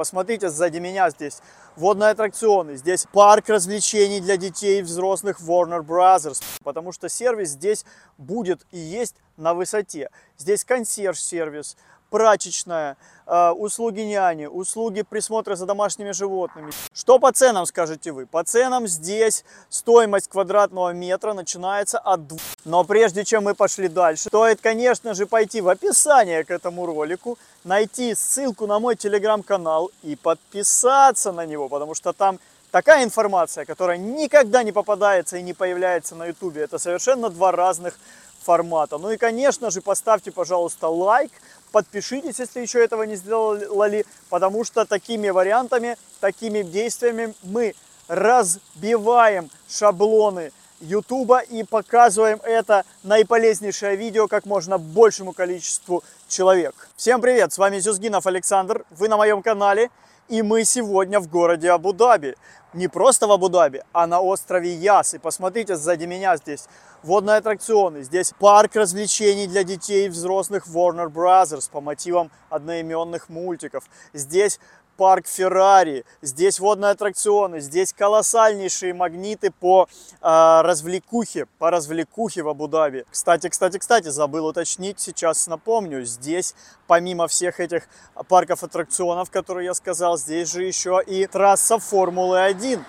Посмотрите сзади меня здесь водные аттракционы, здесь парк развлечений для детей и взрослых Warner Brothers, потому что сервис здесь будет и есть на высоте. Здесь консьерж-сервис, прачечная, э, услуги няни, услуги присмотра за домашними животными. Что по ценам, скажете вы? По ценам здесь стоимость квадратного метра начинается от 2. Но прежде чем мы пошли дальше, стоит, конечно же, пойти в описание к этому ролику, найти ссылку на мой телеграм-канал и подписаться на него, потому что там такая информация, которая никогда не попадается и не появляется на ютубе. Это совершенно два разных формата. Ну и, конечно же, поставьте, пожалуйста, лайк, подпишитесь, если еще этого не сделали, потому что такими вариантами, такими действиями мы разбиваем шаблоны YouTube и показываем это наиполезнейшее видео как можно большему количеству человек. Всем привет, с вами Зюзгинов Александр, вы на моем канале, и мы сегодня в городе Абу-Даби. Не просто в Абу-Даби, а на острове Яс. И посмотрите, сзади меня здесь водные аттракционы. Здесь парк развлечений для детей и взрослых Warner Brothers по мотивам одноименных мультиков. Здесь парк Феррари, здесь водные аттракционы, здесь колоссальнейшие магниты по э, развлекухе, по развлекухе в Абу-Даби. Кстати, кстати, кстати, забыл уточнить, сейчас напомню, здесь помимо всех этих парков аттракционов, которые я сказал, здесь же еще и трасса Формулы-1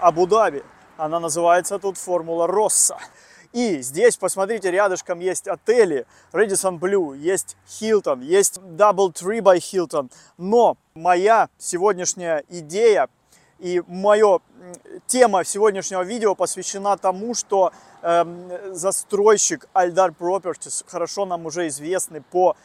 Абу-Даби. Она называется тут Формула Росса. И здесь, посмотрите, рядышком есть отели Radisson Blue, есть Hilton, есть Double Tree by Hilton. Но моя сегодняшняя идея и моя тема сегодняшнего видео посвящена тому, что э, застройщик Альдар Properties, хорошо нам уже известный по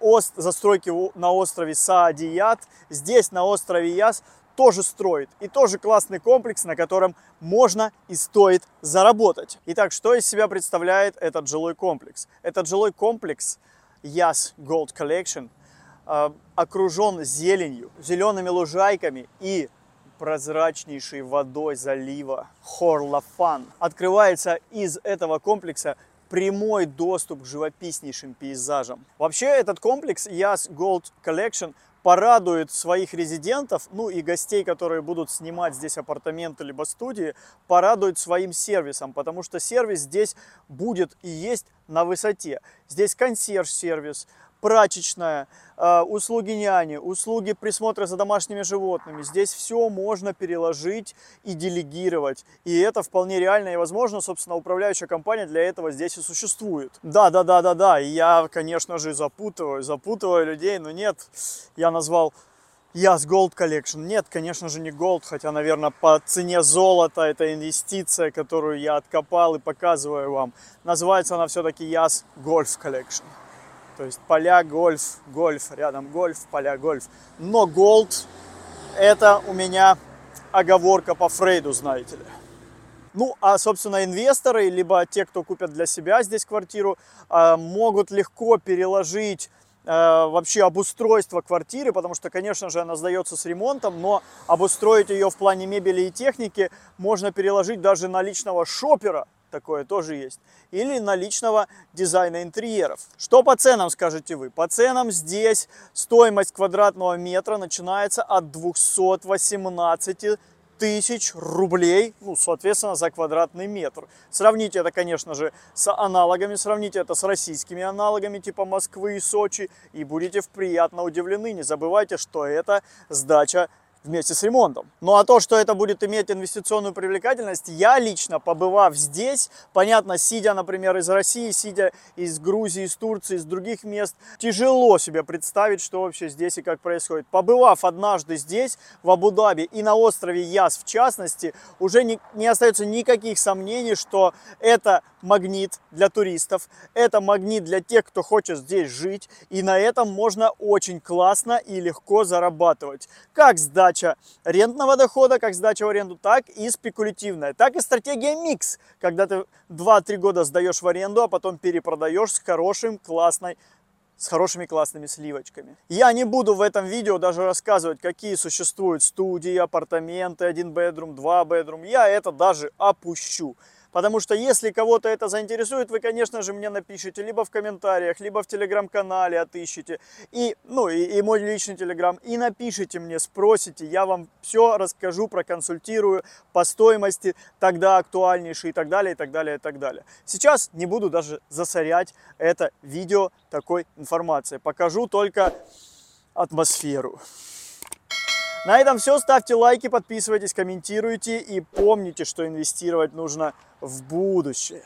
ост, застройке на острове Саадият, здесь на острове Яс тоже строит. И тоже классный комплекс, на котором можно и стоит заработать. Итак, что из себя представляет этот жилой комплекс? Этот жилой комплекс Yas Gold Collection окружен зеленью, зелеными лужайками и прозрачнейшей водой залива Хорлафан. Открывается из этого комплекса прямой доступ к живописнейшим пейзажам. Вообще этот комплекс Yas Gold Collection порадует своих резидентов, ну и гостей, которые будут снимать здесь апартаменты либо студии, порадует своим сервисом, потому что сервис здесь будет и есть на высоте. Здесь консьерж-сервис, прачечная, э, услуги няни, услуги присмотра за домашними животными. Здесь все можно переложить и делегировать. И это вполне реально и возможно. Собственно, управляющая компания для этого здесь и существует. Да, да, да, да, да. И я, конечно же, запутываю, запутываю людей, но нет, я назвал Yes, Gold Collection. Нет, конечно же, не Gold, хотя, наверное, по цене золота это инвестиция, которую я откопал и показываю вам. Называется она все-таки Yes Golf Collection. То есть поля гольф, гольф, рядом гольф, поля гольф. Но голд это у меня оговорка по Фрейду, знаете ли. Ну, а, собственно, инвесторы, либо те, кто купят для себя здесь квартиру, а, могут легко переложить вообще обустройство квартиры, потому что, конечно же, она сдается с ремонтом, но обустроить ее в плане мебели и техники можно переложить даже на личного шопера, такое тоже есть, или наличного дизайна интерьеров. Что по ценам, скажете вы? По ценам здесь стоимость квадратного метра начинается от 218 тысяч рублей, ну, соответственно, за квадратный метр. Сравните это, конечно же, с аналогами, сравните это с российскими аналогами типа Москвы и Сочи, и будете приятно удивлены. Не забывайте, что это сдача вместе с ремонтом. Ну а то, что это будет иметь инвестиционную привлекательность, я лично, побывав здесь, понятно, сидя, например, из России, сидя из Грузии, из Турции, из других мест, тяжело себе представить, что вообще здесь и как происходит. Побывав однажды здесь, в Абу-Даби и на острове Яс в частности, уже не, не остается никаких сомнений, что это магнит для туристов, это магнит для тех, кто хочет здесь жить, и на этом можно очень классно и легко зарабатывать. Как сдача рентного дохода, как сдача в аренду, так и спекулятивная, так и стратегия микс, когда ты 2-3 года сдаешь в аренду, а потом перепродаешь с хорошим, классной с хорошими классными сливочками. Я не буду в этом видео даже рассказывать, какие существуют студии, апартаменты, один bedroom, два bedroom. Я это даже опущу. Потому что если кого-то это заинтересует, вы, конечно же, мне напишите либо в комментариях, либо в телеграм-канале отыщите, и, ну, и, и мой личный телеграм, и напишите мне, спросите, я вам все расскажу, проконсультирую по стоимости, тогда актуальнейший и так далее, и так далее, и так далее. Сейчас не буду даже засорять это видео такой информацией. Покажу только атмосферу. На этом все. Ставьте лайки, подписывайтесь, комментируйте и помните, что инвестировать нужно в будущее.